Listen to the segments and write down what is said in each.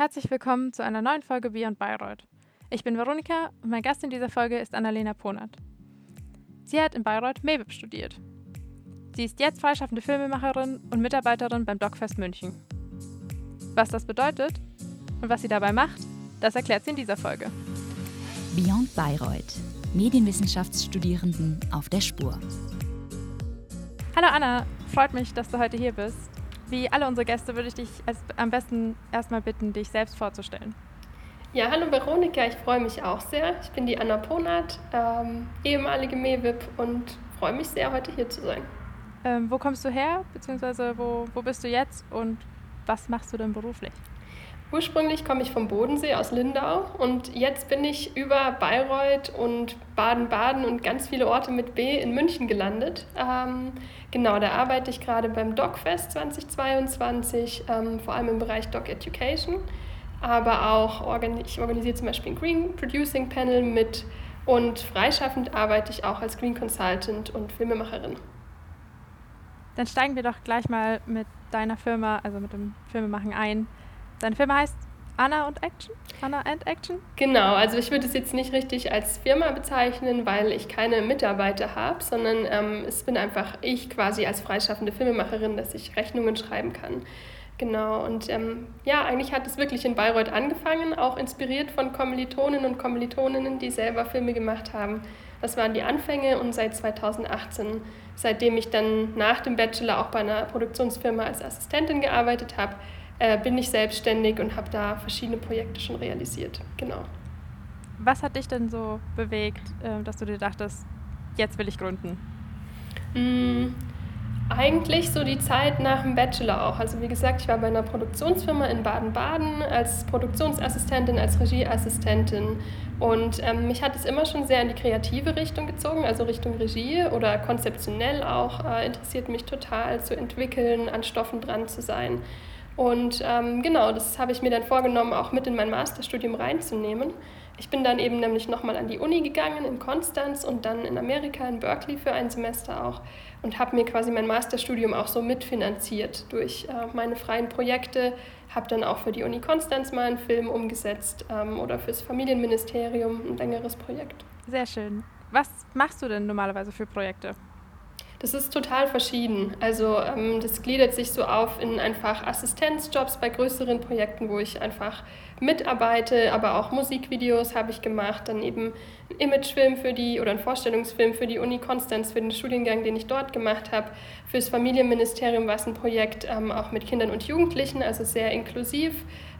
Herzlich willkommen zu einer neuen Folge Beyond Bayreuth. Ich bin Veronika und mein Gast in dieser Folge ist Annalena Ponert. Sie hat in Bayreuth MEWIP studiert. Sie ist jetzt freischaffende Filmemacherin und Mitarbeiterin beim DocFest München. Was das bedeutet und was sie dabei macht, das erklärt sie in dieser Folge. Beyond Bayreuth. Medienwissenschaftsstudierenden auf der Spur. Hallo Anna, freut mich, dass du heute hier bist. Wie alle unsere Gäste würde ich dich als, am besten erstmal bitten, dich selbst vorzustellen. Ja, hallo Veronika, ich freue mich auch sehr. Ich bin die Anna Ponat, ähm, ehemalige MEWIP und freue mich sehr, heute hier zu sein. Ähm, wo kommst du her, beziehungsweise wo, wo bist du jetzt und was machst du denn beruflich? Ursprünglich komme ich vom Bodensee aus Lindau und jetzt bin ich über Bayreuth und Baden-Baden und ganz viele Orte mit B in München gelandet. Ähm, genau, da arbeite ich gerade beim DocFest 2022, ähm, vor allem im Bereich Doc Education, aber auch organi ich organisiere zum Beispiel ein Green Producing Panel mit und freischaffend arbeite ich auch als Green Consultant und Filmemacherin. Dann steigen wir doch gleich mal mit deiner Firma, also mit dem Filmemachen ein. Deine Firma heißt Anna und Action? Anna and Action? Genau, also ich würde es jetzt nicht richtig als Firma bezeichnen, weil ich keine Mitarbeiter habe, sondern ähm, es bin einfach ich quasi als freischaffende Filmemacherin, dass ich Rechnungen schreiben kann. Genau, und ähm, ja, eigentlich hat es wirklich in Bayreuth angefangen, auch inspiriert von Kommilitonen und Kommilitoninnen, die selber Filme gemacht haben. Das waren die Anfänge und seit 2018, seitdem ich dann nach dem Bachelor auch bei einer Produktionsfirma als Assistentin gearbeitet habe, äh, bin ich selbstständig und habe da verschiedene Projekte schon realisiert. Genau. Was hat dich denn so bewegt, äh, dass du dir dachtest, jetzt will ich gründen? Mm, eigentlich so die Zeit nach dem Bachelor auch. Also wie gesagt, ich war bei einer Produktionsfirma in Baden-Baden als Produktionsassistentin, als Regieassistentin. Und ähm, mich hat es immer schon sehr in die kreative Richtung gezogen, also Richtung Regie oder konzeptionell auch. Äh, interessiert mich total zu entwickeln, an Stoffen dran zu sein. Und ähm, genau, das habe ich mir dann vorgenommen, auch mit in mein Masterstudium reinzunehmen. Ich bin dann eben nämlich nochmal an die Uni gegangen in Konstanz und dann in Amerika, in Berkeley für ein Semester auch und habe mir quasi mein Masterstudium auch so mitfinanziert durch äh, meine freien Projekte. Habe dann auch für die Uni Konstanz mal einen Film umgesetzt ähm, oder fürs Familienministerium ein längeres Projekt. Sehr schön. Was machst du denn normalerweise für Projekte? Das ist total verschieden. Also ähm, das gliedert sich so auf in einfach Assistenzjobs bei größeren Projekten, wo ich einfach mitarbeite, aber auch Musikvideos habe ich gemacht, dann eben ein Imagefilm für die oder ein Vorstellungsfilm für die Uni Konstanz, für den Studiengang, den ich dort gemacht habe. Fürs Familienministerium war es ein Projekt ähm, auch mit Kindern und Jugendlichen, also sehr inklusiv.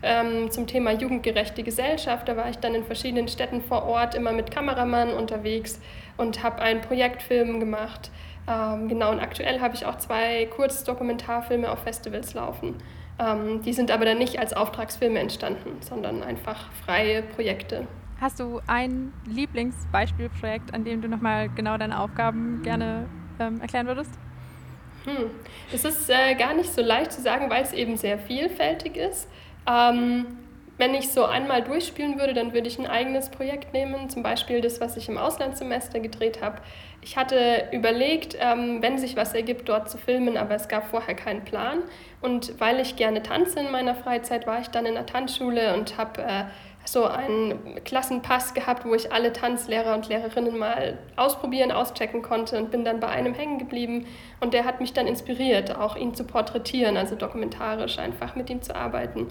Ähm, zum Thema jugendgerechte Gesellschaft, da war ich dann in verschiedenen Städten vor Ort immer mit Kameramann unterwegs und habe einen Projektfilm gemacht. Ähm, genau, und aktuell habe ich auch zwei Kurzdokumentarfilme auf Festivals laufen. Ähm, die sind aber dann nicht als Auftragsfilme entstanden, sondern einfach freie Projekte. Hast du ein Lieblingsbeispielprojekt, an dem du nochmal genau deine Aufgaben gerne ähm, erklären würdest? Hm. Das ist äh, gar nicht so leicht zu sagen, weil es eben sehr vielfältig ist. Ähm, wenn ich so einmal durchspielen würde, dann würde ich ein eigenes Projekt nehmen, zum Beispiel das, was ich im Auslandssemester gedreht habe. Ich hatte überlegt, ähm, wenn sich was ergibt, dort zu filmen, aber es gab vorher keinen Plan. Und weil ich gerne tanze in meiner Freizeit, war ich dann in der Tanzschule und habe äh, so einen Klassenpass gehabt, wo ich alle Tanzlehrer und Lehrerinnen mal ausprobieren, auschecken konnte und bin dann bei einem hängen geblieben. Und der hat mich dann inspiriert, auch ihn zu porträtieren, also dokumentarisch einfach mit ihm zu arbeiten.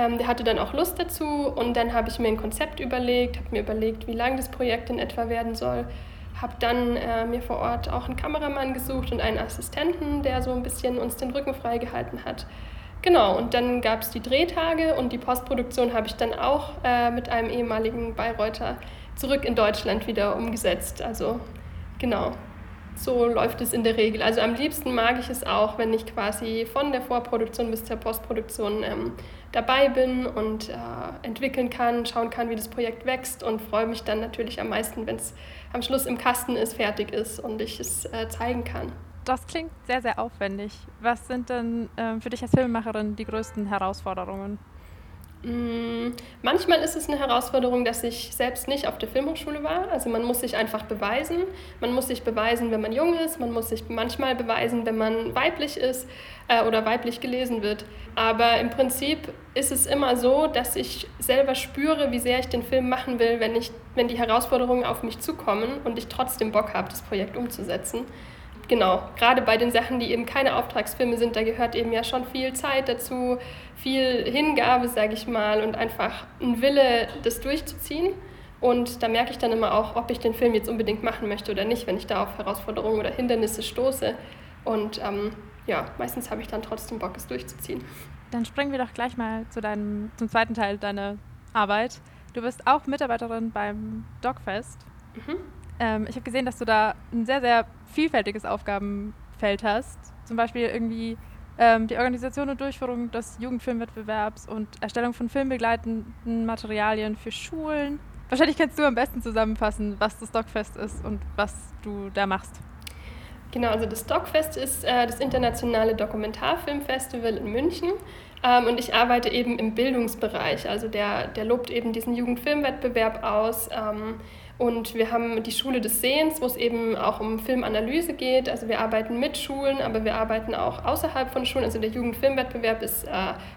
Ähm, der hatte dann auch Lust dazu und dann habe ich mir ein Konzept überlegt, habe mir überlegt, wie lang das Projekt in etwa werden soll. Habe dann äh, mir vor Ort auch einen Kameramann gesucht und einen Assistenten, der so ein bisschen uns den Rücken freigehalten hat. Genau, und dann gab es die Drehtage und die Postproduktion habe ich dann auch äh, mit einem ehemaligen Bayreuther zurück in Deutschland wieder umgesetzt. Also genau, so läuft es in der Regel. Also am liebsten mag ich es auch, wenn ich quasi von der Vorproduktion bis zur Postproduktion ähm, dabei bin und äh, entwickeln kann, schauen kann, wie das Projekt wächst und freue mich dann natürlich am meisten, wenn es am Schluss im Kasten ist, fertig ist und ich es äh, zeigen kann. Das klingt sehr, sehr aufwendig. Was sind denn äh, für dich als Filmemacherin die größten Herausforderungen? Mm, manchmal ist es eine Herausforderung, dass ich selbst nicht auf der Filmhochschule war. Also man muss sich einfach beweisen. Man muss sich beweisen, wenn man jung ist. Man muss sich manchmal beweisen, wenn man weiblich ist äh, oder weiblich gelesen wird. Aber im Prinzip ist es immer so, dass ich selber spüre, wie sehr ich den Film machen will, wenn, ich, wenn die Herausforderungen auf mich zukommen und ich trotzdem Bock habe, das Projekt umzusetzen genau, gerade bei den Sachen, die eben keine Auftragsfilme sind, da gehört eben ja schon viel Zeit dazu, viel Hingabe, sage ich mal, und einfach ein Wille, das durchzuziehen. Und da merke ich dann immer auch, ob ich den Film jetzt unbedingt machen möchte oder nicht, wenn ich da auf Herausforderungen oder Hindernisse stoße. Und ähm, ja, meistens habe ich dann trotzdem Bock, es durchzuziehen. Dann springen wir doch gleich mal zu deinem, zum zweiten Teil deiner Arbeit. Du bist auch Mitarbeiterin beim Dogfest. Mhm. Ähm, ich habe gesehen, dass du da ein sehr, sehr vielfältiges Aufgabenfeld hast. Zum Beispiel irgendwie ähm, die Organisation und Durchführung des Jugendfilmwettbewerbs und Erstellung von filmbegleitenden Materialien für Schulen. Wahrscheinlich kannst du am besten zusammenfassen, was das Dogfest ist und was du da machst. Genau, also das Dogfest ist äh, das internationale Dokumentarfilmfestival in München. Ähm, und ich arbeite eben im Bildungsbereich. Also der, der lobt eben diesen Jugendfilmwettbewerb aus. Ähm, und wir haben die Schule des Sehens, wo es eben auch um Filmanalyse geht. Also wir arbeiten mit Schulen, aber wir arbeiten auch außerhalb von Schulen. Also der Jugendfilmwettbewerb ist äh,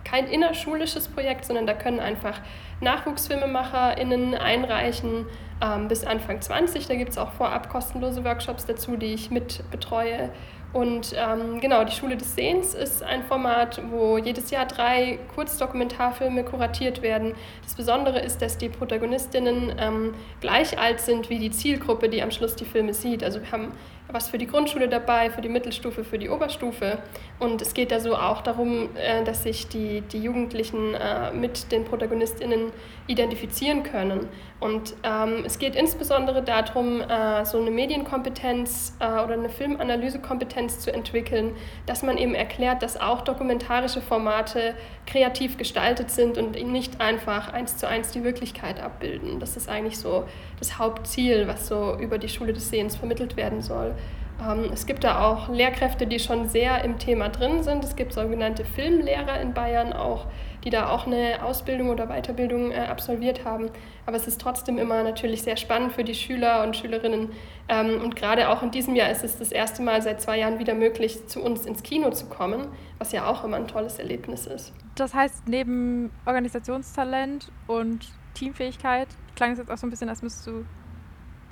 kein innerschulisches Projekt, sondern da können einfach NachwuchsfilmemacherInnen einreichen ähm, bis Anfang 20. Da gibt es auch vorab kostenlose Workshops dazu, die ich mit betreue. Und ähm, genau, die Schule des Sehens ist ein Format, wo jedes Jahr drei Kurzdokumentarfilme kuratiert werden. Das Besondere ist, dass die Protagonistinnen ähm, gleich alt sind wie die Zielgruppe, die am Schluss die Filme sieht. Also wir haben was für die Grundschule dabei, für die Mittelstufe, für die Oberstufe. Und es geht da so auch darum, äh, dass sich die, die Jugendlichen äh, mit den ProtagonistInnen identifizieren können. Und ähm, es geht insbesondere darum, äh, so eine Medienkompetenz oder eine Filmanalysekompetenz zu entwickeln, dass man eben erklärt, dass auch dokumentarische Formate kreativ gestaltet sind und nicht einfach eins zu eins die Wirklichkeit abbilden. Das ist eigentlich so das Hauptziel, was so über die Schule des Sehens vermittelt werden soll. Ähm, es gibt da auch Lehrkräfte, die schon sehr im Thema drin sind. Es gibt sogenannte Filmlehrer in Bayern auch, die da auch eine Ausbildung oder Weiterbildung äh, absolviert haben. Aber es ist trotzdem immer natürlich sehr spannend für die Schüler und Schülerinnen. Ähm, und gerade auch in diesem Jahr ist es das erste Mal seit zwei Jahren wieder möglich, zu uns ins Kino zu kommen, was ja auch immer ein tolles Erlebnis ist. Das heißt, neben Organisationstalent und Teamfähigkeit klang es jetzt auch so ein bisschen, als müsstest du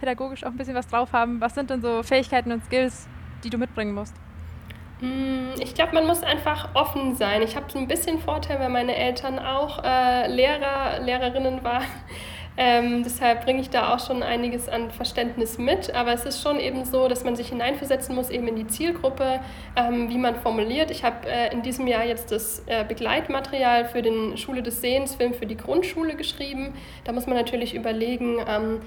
pädagogisch auch ein bisschen was drauf haben. Was sind denn so Fähigkeiten und Skills, die du mitbringen musst? Mm, ich glaube, man muss einfach offen sein. Ich habe so ein bisschen Vorteil, weil meine Eltern auch äh, Lehrer, Lehrerinnen waren. Ähm, deshalb bringe ich da auch schon einiges an Verständnis mit. Aber es ist schon eben so, dass man sich hineinversetzen muss, eben in die Zielgruppe, ähm, wie man formuliert. Ich habe äh, in diesem Jahr jetzt das äh, Begleitmaterial für den Schule des Sehens Film für die Grundschule geschrieben. Da muss man natürlich überlegen, ähm,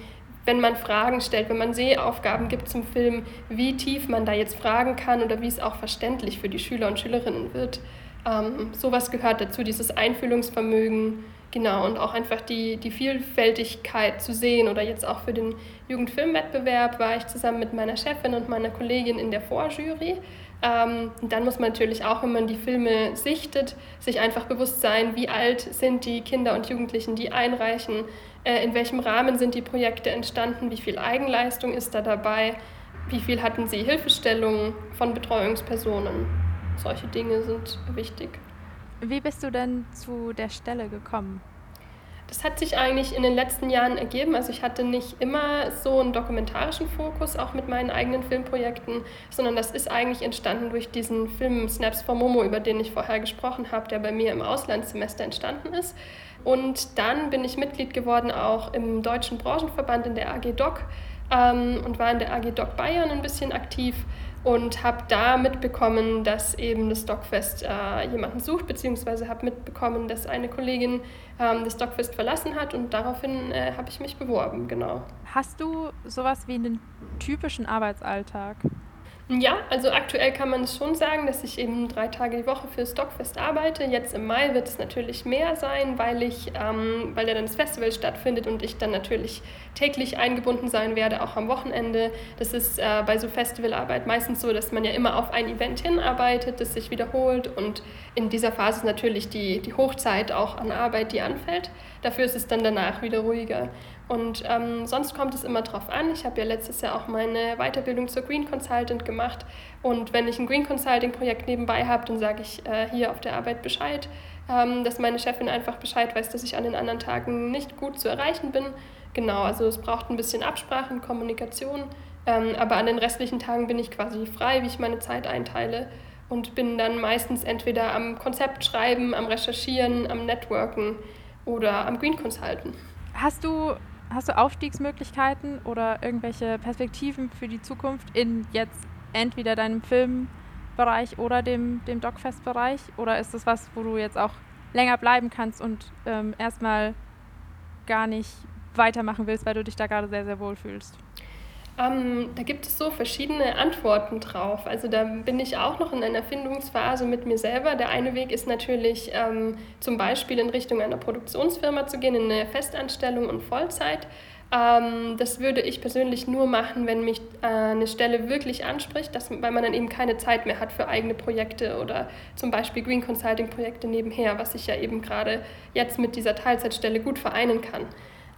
wenn man Fragen stellt, wenn man Sehaufgaben gibt zum Film, wie tief man da jetzt fragen kann oder wie es auch verständlich für die Schüler und Schülerinnen wird. Ähm, sowas gehört dazu, dieses Einfühlungsvermögen, genau, und auch einfach die, die Vielfältigkeit zu sehen. Oder jetzt auch für den Jugendfilmwettbewerb war ich zusammen mit meiner Chefin und meiner Kollegin in der Vorjury. Ähm, dann muss man natürlich auch, wenn man die Filme sichtet, sich einfach bewusst sein, wie alt sind die Kinder und Jugendlichen, die einreichen, in welchem Rahmen sind die Projekte entstanden, wie viel Eigenleistung ist da dabei, wie viel hatten sie Hilfestellungen von Betreuungspersonen. Solche Dinge sind wichtig. Wie bist du denn zu der Stelle gekommen? Das hat sich eigentlich in den letzten Jahren ergeben. Also ich hatte nicht immer so einen dokumentarischen Fokus, auch mit meinen eigenen Filmprojekten, sondern das ist eigentlich entstanden durch diesen Film Snaps for Momo, über den ich vorher gesprochen habe, der bei mir im Auslandssemester entstanden ist. Und dann bin ich Mitglied geworden auch im Deutschen Branchenverband in der AG Doc ähm, und war in der AG Doc Bayern ein bisschen aktiv und habe da mitbekommen, dass eben das Dockfest äh, jemanden sucht, beziehungsweise habe mitbekommen, dass eine Kollegin ähm, das Dockfest verlassen hat und daraufhin äh, habe ich mich beworben, genau. Hast du sowas wie einen typischen Arbeitsalltag? Ja, also aktuell kann man es schon sagen, dass ich eben drei Tage die Woche für Stockfest arbeite. Jetzt im Mai wird es natürlich mehr sein, weil, ich, ähm, weil ja dann das Festival stattfindet und ich dann natürlich täglich eingebunden sein werde, auch am Wochenende. Das ist äh, bei so Festivalarbeit meistens so, dass man ja immer auf ein Event hinarbeitet, das sich wiederholt und in dieser Phase ist natürlich die, die Hochzeit auch an Arbeit, die anfällt. Dafür ist es dann danach wieder ruhiger. Und ähm, sonst kommt es immer drauf an. Ich habe ja letztes Jahr auch meine Weiterbildung zur Green Consultant gemacht. Und wenn ich ein Green Consulting Projekt nebenbei habe, dann sage ich äh, hier auf der Arbeit Bescheid, ähm, dass meine Chefin einfach Bescheid weiß, dass ich an den anderen Tagen nicht gut zu erreichen bin. Genau, also es braucht ein bisschen Absprache und Kommunikation. Ähm, aber an den restlichen Tagen bin ich quasi frei, wie ich meine Zeit einteile. Und bin dann meistens entweder am Konzept schreiben, am Recherchieren, am Networken oder am Green Consulten. Hast du Hast du Aufstiegsmöglichkeiten oder irgendwelche Perspektiven für die Zukunft in jetzt entweder deinem Filmbereich oder dem, dem Dogfest-Bereich? Oder ist das was, wo du jetzt auch länger bleiben kannst und ähm, erstmal gar nicht weitermachen willst, weil du dich da gerade sehr, sehr wohl fühlst? Ähm, da gibt es so verschiedene Antworten drauf. Also da bin ich auch noch in einer Findungsphase mit mir selber. Der eine Weg ist natürlich ähm, zum Beispiel in Richtung einer Produktionsfirma zu gehen, in eine Festanstellung und Vollzeit. Ähm, das würde ich persönlich nur machen, wenn mich äh, eine Stelle wirklich anspricht, dass, weil man dann eben keine Zeit mehr hat für eigene Projekte oder zum Beispiel Green Consulting Projekte nebenher, was ich ja eben gerade jetzt mit dieser Teilzeitstelle gut vereinen kann.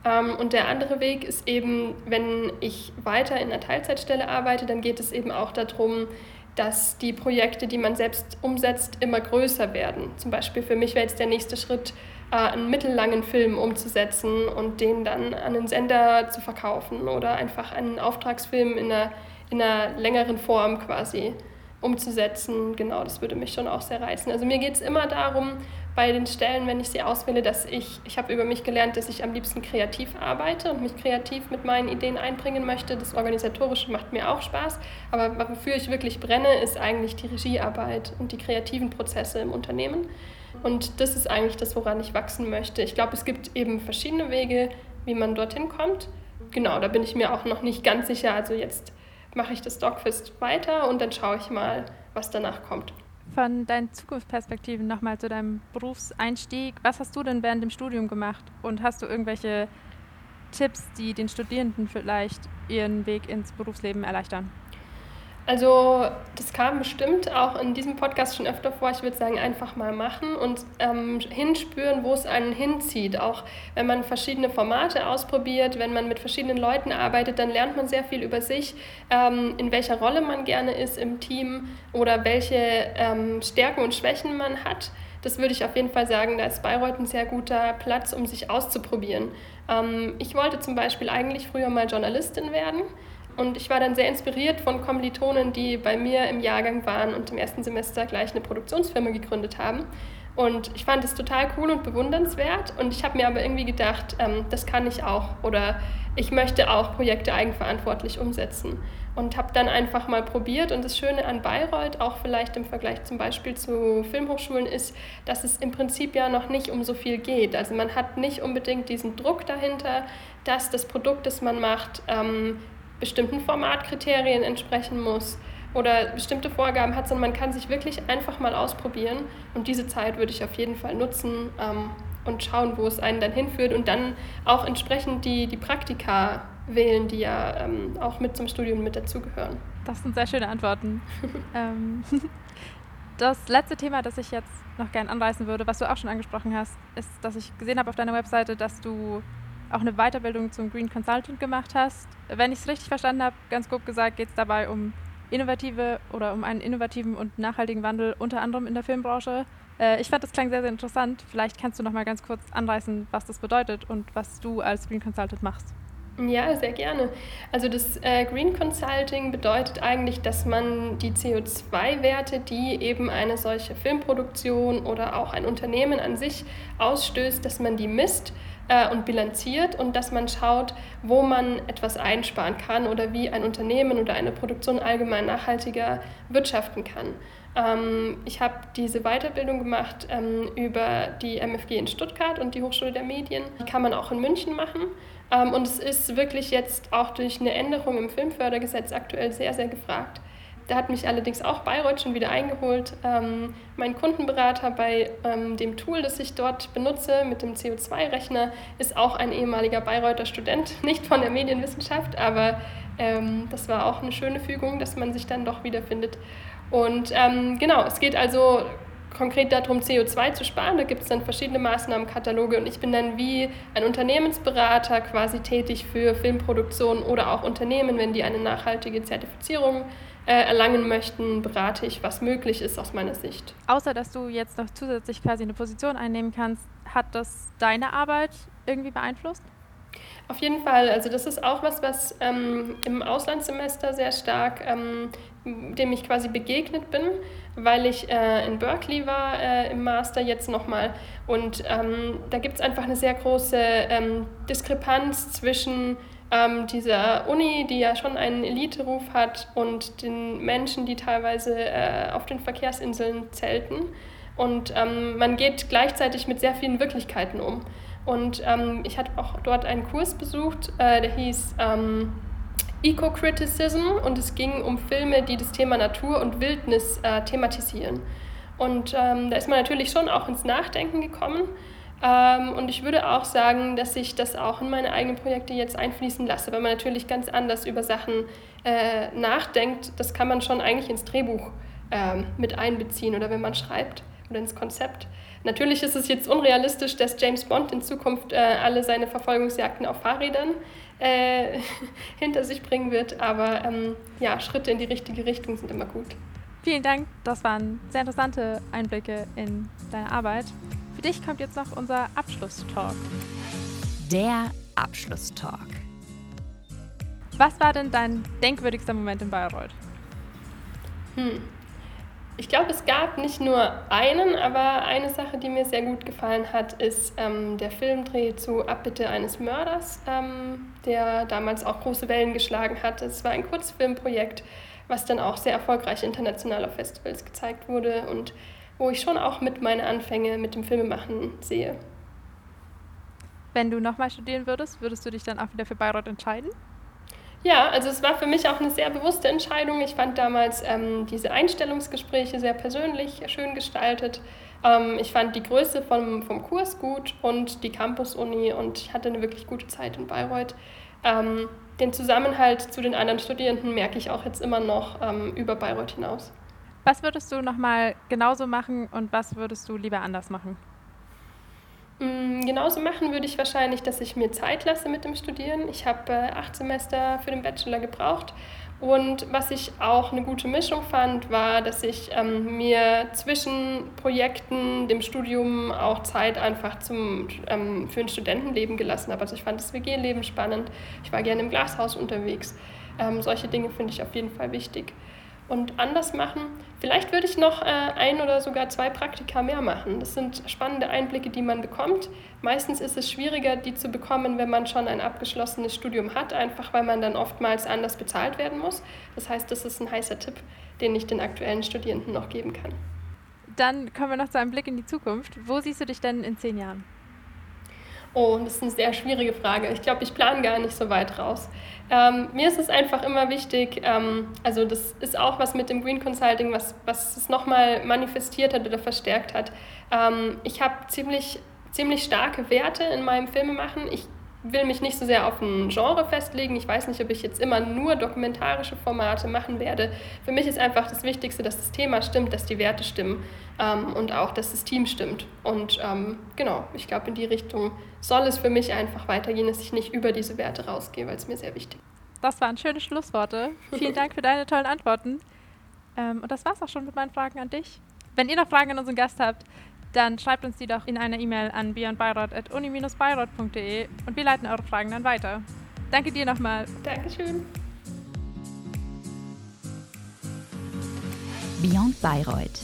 Ähm, und der andere Weg ist eben, wenn ich weiter in einer Teilzeitstelle arbeite, dann geht es eben auch darum, dass die Projekte, die man selbst umsetzt, immer größer werden. Zum Beispiel für mich wäre jetzt der nächste Schritt, äh, einen mittellangen Film umzusetzen und den dann an den Sender zu verkaufen oder einfach einen Auftragsfilm in einer, in einer längeren Form quasi umzusetzen. Genau, das würde mich schon auch sehr reizen. Also mir geht es immer darum, bei den Stellen, wenn ich sie auswähle, dass ich, ich habe über mich gelernt, dass ich am liebsten kreativ arbeite und mich kreativ mit meinen Ideen einbringen möchte. Das Organisatorische macht mir auch Spaß, aber wofür ich wirklich brenne, ist eigentlich die Regiearbeit und die kreativen Prozesse im Unternehmen. Und das ist eigentlich das, woran ich wachsen möchte. Ich glaube, es gibt eben verschiedene Wege, wie man dorthin kommt. Genau, da bin ich mir auch noch nicht ganz sicher. Also jetzt mache ich das Dogfest weiter und dann schaue ich mal, was danach kommt von deinen Zukunftsperspektiven nochmal zu deinem Berufseinstieg. Was hast du denn während dem Studium gemacht? Und hast du irgendwelche Tipps, die den Studierenden vielleicht ihren Weg ins Berufsleben erleichtern? Also das kam bestimmt auch in diesem Podcast schon öfter vor. Ich würde sagen, einfach mal machen und ähm, hinspüren, wo es einen hinzieht. Auch wenn man verschiedene Formate ausprobiert, wenn man mit verschiedenen Leuten arbeitet, dann lernt man sehr viel über sich, ähm, in welcher Rolle man gerne ist im Team oder welche ähm, Stärken und Schwächen man hat. Das würde ich auf jeden Fall sagen, da ist Bayreuth ein sehr guter Platz, um sich auszuprobieren. Ähm, ich wollte zum Beispiel eigentlich früher mal Journalistin werden. Und ich war dann sehr inspiriert von Kommilitonen, die bei mir im Jahrgang waren und im ersten Semester gleich eine Produktionsfirma gegründet haben. Und ich fand es total cool und bewundernswert. Und ich habe mir aber irgendwie gedacht, ähm, das kann ich auch. Oder ich möchte auch Projekte eigenverantwortlich umsetzen. Und habe dann einfach mal probiert. Und das Schöne an Bayreuth, auch vielleicht im Vergleich zum Beispiel zu Filmhochschulen, ist, dass es im Prinzip ja noch nicht um so viel geht. Also man hat nicht unbedingt diesen Druck dahinter, dass das Produkt, das man macht, ähm, bestimmten Formatkriterien entsprechen muss oder bestimmte Vorgaben hat, sondern man kann sich wirklich einfach mal ausprobieren. Und diese Zeit würde ich auf jeden Fall nutzen ähm, und schauen, wo es einen dann hinführt und dann auch entsprechend die, die Praktika wählen, die ja ähm, auch mit zum Studium mit dazugehören. Das sind sehr schöne Antworten. ähm, das letzte Thema, das ich jetzt noch gerne anreißen würde, was du auch schon angesprochen hast, ist, dass ich gesehen habe auf deiner Webseite, dass du auch eine Weiterbildung zum Green Consultant gemacht hast. Wenn ich es richtig verstanden habe, ganz grob gesagt, geht es dabei um innovative oder um einen innovativen und nachhaltigen Wandel, unter anderem in der Filmbranche. Äh, ich fand das klang sehr, sehr interessant. Vielleicht kannst du noch mal ganz kurz anreißen, was das bedeutet und was du als Green Consultant machst. Ja, sehr gerne. Also das äh, Green Consulting bedeutet eigentlich, dass man die CO2-Werte, die eben eine solche Filmproduktion oder auch ein Unternehmen an sich ausstößt, dass man die misst äh, und bilanziert und dass man schaut, wo man etwas einsparen kann oder wie ein Unternehmen oder eine Produktion allgemein nachhaltiger wirtschaften kann. Ähm, ich habe diese Weiterbildung gemacht ähm, über die MFG in Stuttgart und die Hochschule der Medien. Die kann man auch in München machen. Ähm, und es ist wirklich jetzt auch durch eine Änderung im Filmfördergesetz aktuell sehr, sehr gefragt da hat mich allerdings auch Bayreuth schon wieder eingeholt. Ähm, mein Kundenberater bei ähm, dem Tool, das ich dort benutze, mit dem CO2-Rechner, ist auch ein ehemaliger Bayreuther Student, nicht von der Medienwissenschaft, aber das war auch eine schöne Fügung, dass man sich dann doch wiederfindet. Und genau, es geht also konkret darum, CO2 zu sparen. Da gibt es dann verschiedene Maßnahmenkataloge und ich bin dann wie ein Unternehmensberater quasi tätig für Filmproduktionen oder auch Unternehmen, wenn die eine nachhaltige Zertifizierung äh, erlangen möchten, berate ich, was möglich ist aus meiner Sicht. Außer dass du jetzt noch zusätzlich quasi eine Position einnehmen kannst, hat das deine Arbeit irgendwie beeinflusst? Auf jeden Fall. Also das ist auch was, was ähm, im Auslandssemester sehr stark, ähm, dem ich quasi begegnet bin, weil ich äh, in Berkeley war äh, im Master jetzt nochmal. Und ähm, da gibt es einfach eine sehr große ähm, Diskrepanz zwischen ähm, dieser Uni, die ja schon einen Elite-Ruf hat, und den Menschen, die teilweise äh, auf den Verkehrsinseln zelten. Und ähm, man geht gleichzeitig mit sehr vielen Wirklichkeiten um. Und ähm, ich hatte auch dort einen Kurs besucht, äh, der hieß ähm, Eco-Criticism und es ging um Filme, die das Thema Natur und Wildnis äh, thematisieren. Und ähm, da ist man natürlich schon auch ins Nachdenken gekommen. Ähm, und ich würde auch sagen, dass ich das auch in meine eigenen Projekte jetzt einfließen lasse, weil man natürlich ganz anders über Sachen äh, nachdenkt. Das kann man schon eigentlich ins Drehbuch äh, mit einbeziehen oder wenn man schreibt oder ins Konzept. Natürlich ist es jetzt unrealistisch, dass James Bond in Zukunft äh, alle seine Verfolgungsjagden auf Fahrrädern äh, hinter sich bringen wird, aber ähm, ja, Schritte in die richtige Richtung sind immer gut. Vielen Dank, das waren sehr interessante Einblicke in deine Arbeit. Für dich kommt jetzt noch unser Abschlusstalk. Der Abschlusstalk. Was war denn dein denkwürdigster Moment in Bayreuth? Hm. Ich glaube, es gab nicht nur einen, aber eine Sache, die mir sehr gut gefallen hat, ist ähm, der Filmdreh zu Abbitte eines Mörders, ähm, der damals auch große Wellen geschlagen hat. Es war ein Kurzfilmprojekt, was dann auch sehr erfolgreich international auf Festivals gezeigt wurde und wo ich schon auch mit meine Anfänge mit dem Filmemachen sehe. Wenn du nochmal studieren würdest, würdest du dich dann auch wieder für Bayreuth entscheiden? Ja, also es war für mich auch eine sehr bewusste Entscheidung. Ich fand damals ähm, diese Einstellungsgespräche sehr persönlich, schön gestaltet. Ähm, ich fand die Größe vom, vom Kurs gut und die Campus-Uni und ich hatte eine wirklich gute Zeit in Bayreuth. Ähm, den Zusammenhalt zu den anderen Studierenden merke ich auch jetzt immer noch ähm, über Bayreuth hinaus. Was würdest du nochmal genauso machen und was würdest du lieber anders machen? Mm, genauso machen würde ich wahrscheinlich, dass ich mir Zeit lasse mit dem Studieren. Ich habe äh, acht Semester für den Bachelor gebraucht. Und was ich auch eine gute Mischung fand, war, dass ich ähm, mir zwischen Projekten, dem Studium auch Zeit einfach zum, ähm, für ein Studentenleben gelassen habe. Also ich fand das WG-Leben spannend. Ich war gerne im Glashaus unterwegs. Ähm, solche Dinge finde ich auf jeden Fall wichtig und anders machen. Vielleicht würde ich noch äh, ein oder sogar zwei Praktika mehr machen. Das sind spannende Einblicke, die man bekommt. Meistens ist es schwieriger, die zu bekommen, wenn man schon ein abgeschlossenes Studium hat, einfach weil man dann oftmals anders bezahlt werden muss. Das heißt, das ist ein heißer Tipp, den ich den aktuellen Studierenden noch geben kann. Dann kommen wir noch zu einem Blick in die Zukunft. Wo siehst du dich denn in zehn Jahren? Oh, das ist eine sehr schwierige Frage. Ich glaube, ich plane gar nicht so weit raus. Ähm, mir ist es einfach immer wichtig, ähm, also das ist auch was mit dem Green Consulting, was, was es nochmal manifestiert hat oder verstärkt hat. Ähm, ich habe ziemlich, ziemlich starke Werte in meinem Filmemachen. Ich will mich nicht so sehr auf ein Genre festlegen. Ich weiß nicht, ob ich jetzt immer nur dokumentarische Formate machen werde. Für mich ist einfach das Wichtigste, dass das Thema stimmt, dass die Werte stimmen ähm, und auch, dass das Team stimmt. Und ähm, genau, ich glaube, in die Richtung soll es für mich einfach weitergehen, dass ich nicht über diese Werte rausgehe, weil es mir sehr wichtig ist. Das waren schöne Schlussworte. Vielen Dank für deine tollen Antworten. Ähm, und das war's auch schon mit meinen Fragen an dich. Wenn ihr noch Fragen an unseren Gast habt, dann schreibt uns die doch in einer E-Mail an beyondbayreuth.uni-bayreuth.de und wir leiten eure Fragen dann weiter. Danke dir nochmal. Dankeschön. Beyond Bayreuth